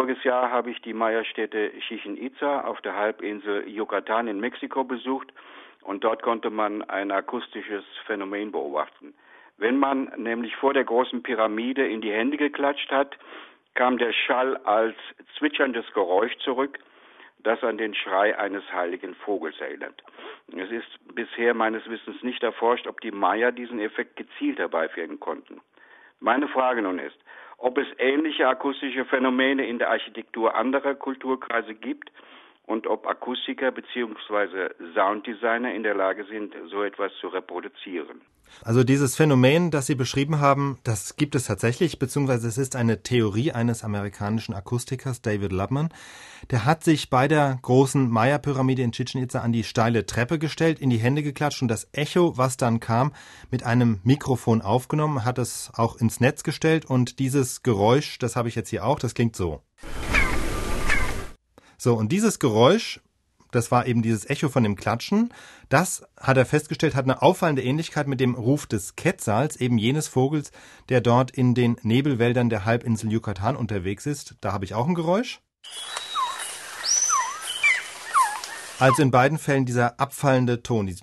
voriges Jahr habe ich die Maya-Stätte Chichen Itza auf der Halbinsel Yucatan in Mexiko besucht und dort konnte man ein akustisches Phänomen beobachten. Wenn man nämlich vor der großen Pyramide in die Hände geklatscht hat, kam der Schall als zwitscherndes Geräusch zurück, das an den Schrei eines heiligen Vogels erinnert. Es ist bisher meines Wissens nicht erforscht, ob die Maya diesen Effekt gezielt herbeiführen konnten. Meine Frage nun ist, ob es ähnliche akustische Phänomene in der Architektur anderer Kulturkreise gibt und ob Akustiker bzw. Sounddesigner in der Lage sind, so etwas zu reproduzieren. Also dieses Phänomen, das Sie beschrieben haben, das gibt es tatsächlich, beziehungsweise es ist eine Theorie eines amerikanischen Akustikers, David Lubman. Der hat sich bei der großen Maya-Pyramide in Chichen Itza an die steile Treppe gestellt, in die Hände geklatscht und das Echo, was dann kam, mit einem Mikrofon aufgenommen, hat es auch ins Netz gestellt und dieses Geräusch, das habe ich jetzt hier auch, das klingt so. So, und dieses Geräusch, das war eben dieses Echo von dem Klatschen, das hat er festgestellt, hat eine auffallende Ähnlichkeit mit dem Ruf des Quetzals, eben jenes Vogels, der dort in den Nebelwäldern der Halbinsel Yucatan unterwegs ist. Da habe ich auch ein Geräusch. Also in beiden Fällen dieser abfallende Ton, dieses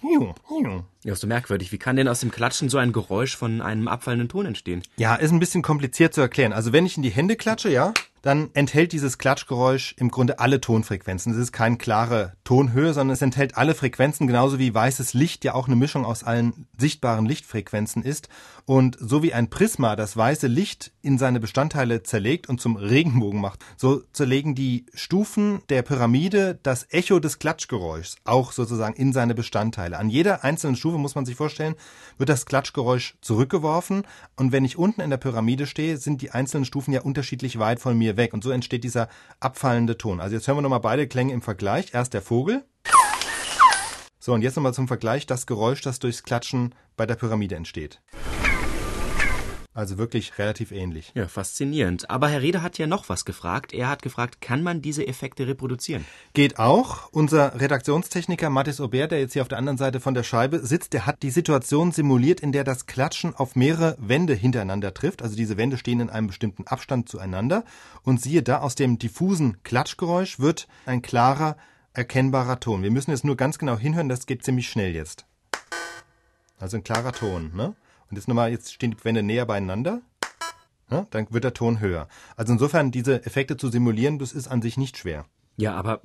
ja, ist so merkwürdig. Wie kann denn aus dem Klatschen so ein Geräusch von einem abfallenden Ton entstehen? Ja, ist ein bisschen kompliziert zu erklären. Also wenn ich in die Hände klatsche, ja, dann enthält dieses Klatschgeräusch im Grunde alle Tonfrequenzen. Es ist keine klare Tonhöhe, sondern es enthält alle Frequenzen, genauso wie weißes Licht ja auch eine Mischung aus allen sichtbaren Lichtfrequenzen ist. Und so wie ein Prisma das weiße Licht in seine Bestandteile zerlegt und zum Regenbogen macht, so zerlegen die Stufen der Pyramide das Echo des Klatschgeräuschs auch sozusagen in seine Bestandteile. An jeder einzelnen Stufe muss man sich vorstellen, wird das Klatschgeräusch zurückgeworfen und wenn ich unten in der Pyramide stehe, sind die einzelnen Stufen ja unterschiedlich weit von mir weg. Und so entsteht dieser abfallende Ton. Also jetzt hören wir nochmal beide Klänge im Vergleich. Erst der Vogel. So, und jetzt nochmal zum Vergleich das Geräusch, das durchs Klatschen bei der Pyramide entsteht. Also wirklich relativ ähnlich. Ja, faszinierend. Aber Herr Rede hat ja noch was gefragt. Er hat gefragt, kann man diese Effekte reproduzieren? Geht auch. Unser Redaktionstechniker Mathis Aubert, der jetzt hier auf der anderen Seite von der Scheibe sitzt, der hat die Situation simuliert, in der das Klatschen auf mehrere Wände hintereinander trifft. Also diese Wände stehen in einem bestimmten Abstand zueinander. Und siehe da, aus dem diffusen Klatschgeräusch wird ein klarer, erkennbarer Ton. Wir müssen jetzt nur ganz genau hinhören, das geht ziemlich schnell jetzt. Also ein klarer Ton, ne? Und jetzt nochmal, jetzt stehen die Wände näher beieinander. Ja, dann wird der Ton höher. Also insofern, diese Effekte zu simulieren, das ist an sich nicht schwer. Ja, aber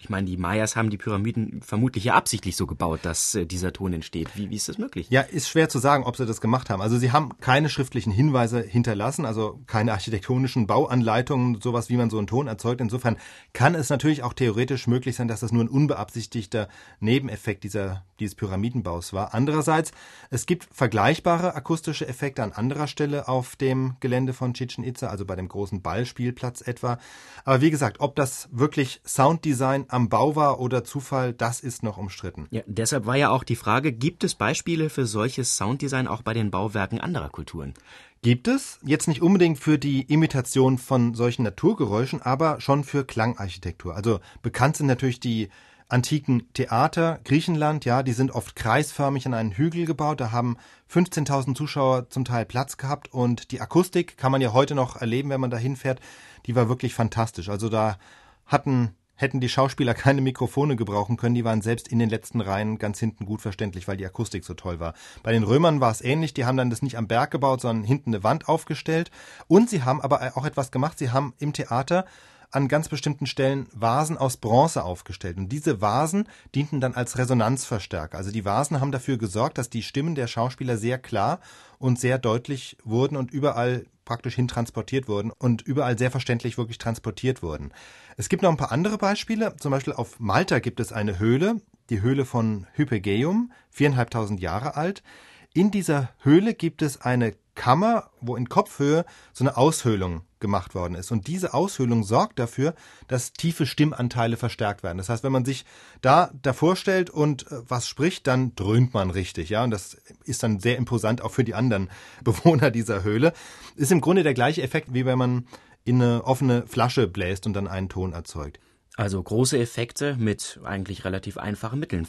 ich meine, die Mayas haben die Pyramiden vermutlich ja absichtlich so gebaut, dass äh, dieser Ton entsteht. Wie, wie ist das möglich? Ja, ist schwer zu sagen, ob sie das gemacht haben. Also sie haben keine schriftlichen Hinweise hinterlassen, also keine architektonischen Bauanleitungen, sowas wie man so einen Ton erzeugt. Insofern kann es natürlich auch theoretisch möglich sein, dass das nur ein unbeabsichtigter Nebeneffekt dieser, dieses Pyramidenbaus war. Andererseits, es gibt vergleichbare akustische Effekte an anderer Stelle auf dem Gelände von Chichen Itza, also bei dem großen Ballspielplatz etwa. Aber wie gesagt, ob das wirklich wirklich Sounddesign am Bau war oder Zufall, das ist noch umstritten. Ja, deshalb war ja auch die Frage, gibt es Beispiele für solches Sounddesign auch bei den Bauwerken anderer Kulturen? Gibt es, jetzt nicht unbedingt für die Imitation von solchen Naturgeräuschen, aber schon für Klangarchitektur. Also bekannt sind natürlich die antiken Theater Griechenland, ja, die sind oft kreisförmig an einen Hügel gebaut, da haben 15.000 Zuschauer zum Teil Platz gehabt und die Akustik kann man ja heute noch erleben, wenn man da hinfährt, die war wirklich fantastisch. Also da hatten hätten die Schauspieler keine Mikrofone gebrauchen können, die waren selbst in den letzten Reihen ganz hinten gut verständlich, weil die Akustik so toll war. Bei den Römern war es ähnlich, die haben dann das nicht am Berg gebaut, sondern hinten eine Wand aufgestellt und sie haben aber auch etwas gemacht, sie haben im Theater an ganz bestimmten Stellen Vasen aus Bronze aufgestellt. Und diese Vasen dienten dann als Resonanzverstärker. Also die Vasen haben dafür gesorgt, dass die Stimmen der Schauspieler sehr klar und sehr deutlich wurden und überall praktisch hin transportiert wurden und überall sehr verständlich wirklich transportiert wurden. Es gibt noch ein paar andere Beispiele. Zum Beispiel auf Malta gibt es eine Höhle, die Höhle von Hypogeium, viereinhalbtausend Jahre alt. In dieser Höhle gibt es eine Kammer, wo in Kopfhöhe so eine Aushöhlung gemacht worden ist. Und diese Aushöhlung sorgt dafür, dass tiefe Stimmanteile verstärkt werden. Das heißt, wenn man sich da davor stellt und äh, was spricht, dann dröhnt man richtig, ja. Und das ist dann sehr imposant auch für die anderen Bewohner dieser Höhle. Ist im Grunde der gleiche Effekt, wie wenn man in eine offene Flasche bläst und dann einen Ton erzeugt. Also große Effekte mit eigentlich relativ einfachen Mitteln.